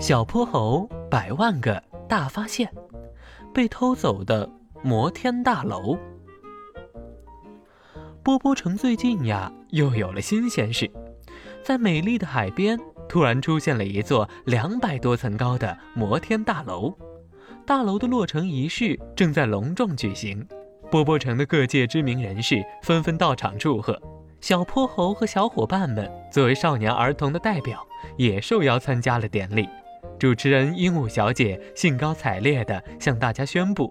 小泼猴百万个大发现，被偷走的摩天大楼。波波城最近呀，又有了新鲜事，在美丽的海边，突然出现了一座两百多层高的摩天大楼。大楼的落成仪式正在隆重举行，波波城的各界知名人士纷纷到场祝贺。小泼猴和小伙伴们作为少年儿童的代表，也受邀参加了典礼。主持人鹦鹉小姐兴高采烈地向大家宣布：“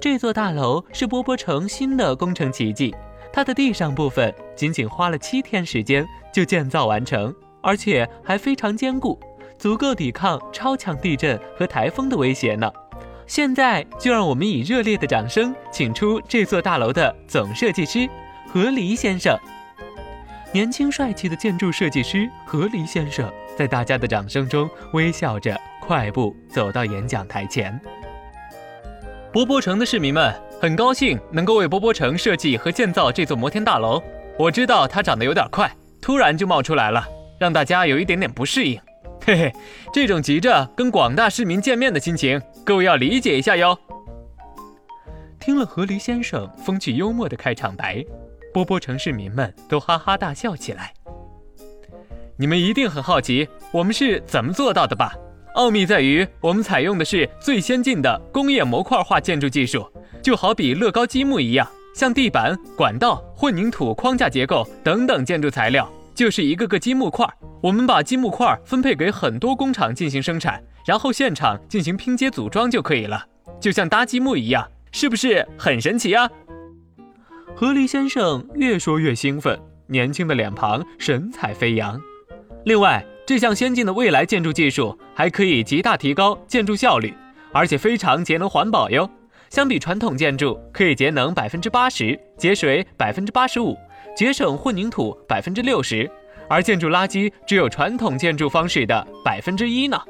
这座大楼是波波城新的工程奇迹，它的地上部分仅仅花了七天时间就建造完成，而且还非常坚固，足够抵抗超强地震和台风的威胁呢。现在就让我们以热烈的掌声，请出这座大楼的总设计师何黎先生。”年轻帅气的建筑设计师何黎先生。在大家的掌声中，微笑着快步走到演讲台前。波波城的市民们很高兴能够为波波城设计和建造这座摩天大楼。我知道它长得有点快，突然就冒出来了，让大家有一点点不适应。嘿嘿，这种急着跟广大市民见面的心情，各位要理解一下哟。听了何黎先生风趣幽默的开场白，波波城市民们都哈哈大笑起来。你们一定很好奇，我们是怎么做到的吧？奥秘在于，我们采用的是最先进的工业模块化建筑技术，就好比乐高积木一样，像地板、管道、混凝土框架结构等等建筑材料，就是一个个积木块。我们把积木块分配给很多工厂进行生产，然后现场进行拼接组装就可以了，就像搭积木一样，是不是很神奇啊？何黎先生越说越兴奋，年轻的脸庞神采飞扬。另外，这项先进的未来建筑技术还可以极大提高建筑效率，而且非常节能环保哟。相比传统建筑，可以节能百分之八十，节水百分之八十五，节省混凝土百分之六十，而建筑垃圾只有传统建筑方式的百分之一呢。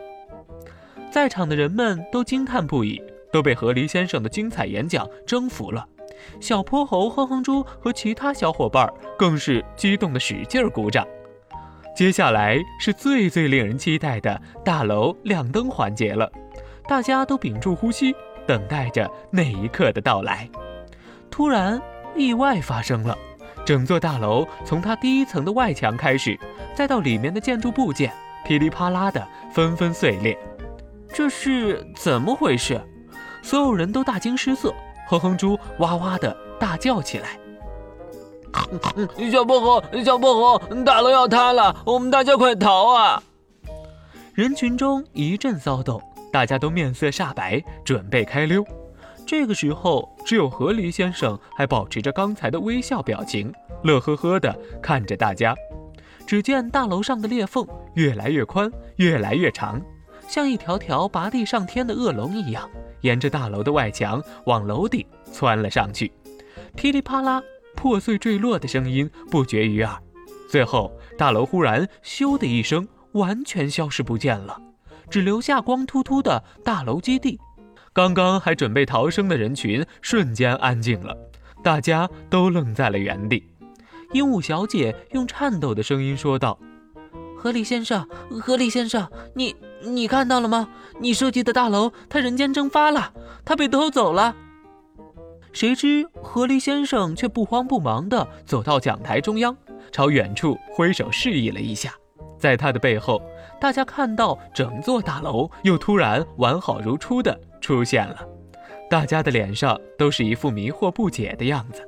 在场的人们都惊叹不已，都被何黎先生的精彩演讲征服了。小泼猴、哼哼猪和其他小伙伴更是激动的使劲鼓掌。接下来是最最令人期待的大楼亮灯环节了，大家都屏住呼吸，等待着那一刻的到来。突然，意外发生了，整座大楼从它第一层的外墙开始，再到里面的建筑部件，噼里啪啦的纷纷碎裂。这是怎么回事？所有人都大惊失色，哼哼猪哇哇的大叫起来。小泼猴，小泼猴，大楼要塌了，我们大家快逃啊！人群中一阵骚动，大家都面色煞白，准备开溜。这个时候，只有河狸先生还保持着刚才的微笑表情，乐呵呵地看着大家。只见大楼上的裂缝越来越宽，越来越长，像一条条拔地上天的恶龙一样，沿着大楼的外墙往楼顶窜了上去，噼里啪啦。破碎坠落的声音不绝于耳，最后大楼忽然“咻”的一声，完全消失不见了，只留下光秃秃的大楼基地。刚刚还准备逃生的人群瞬间安静了，大家都愣在了原地。鹦鹉小姐用颤抖的声音说道：“何里先生，何里先生，你你看到了吗？你设计的大楼它人间蒸发了，它被偷走了。”谁知何黎先生却不慌不忙地走到讲台中央，朝远处挥手示意了一下。在他的背后，大家看到整座大楼又突然完好如初地出现了。大家的脸上都是一副迷惑不解的样子。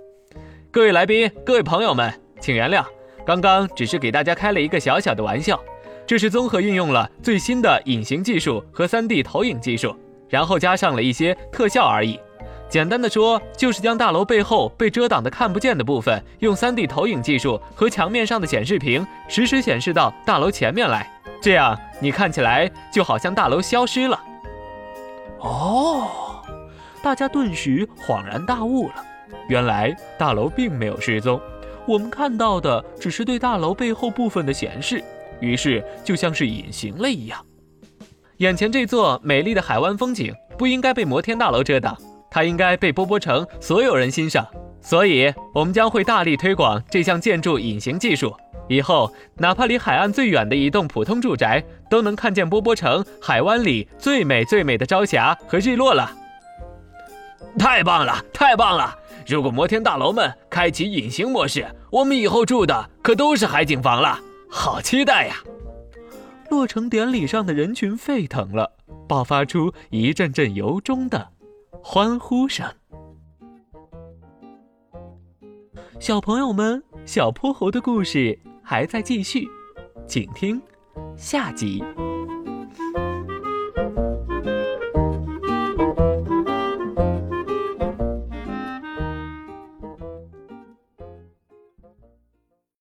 各位来宾，各位朋友们，请原谅，刚刚只是给大家开了一个小小的玩笑。这是综合运用了最新的隐形技术和 3D 投影技术，然后加上了一些特效而已。简单的说，就是将大楼背后被遮挡的看不见的部分，用 3D 投影技术和墙面上的显示屏实时显示到大楼前面来，这样你看起来就好像大楼消失了。哦，大家顿时恍然大悟了，原来大楼并没有失踪，我们看到的只是对大楼背后部分的显示，于是就像是隐形了一样。眼前这座美丽的海湾风景不应该被摩天大楼遮挡。它应该被波波城所有人欣赏，所以我们将会大力推广这项建筑隐形技术，以后哪怕离海岸最远的一栋普通住宅，都能看见波波城海湾里最美最美的朝霞和日落了。太棒了，太棒了！如果摩天大楼们开启隐形模式，我们以后住的可都是海景房了，好期待呀！落成典礼上的人群沸腾了，爆发出一阵阵由衷的欢呼声。小朋友们，小泼猴的故事还在继续，请听下集。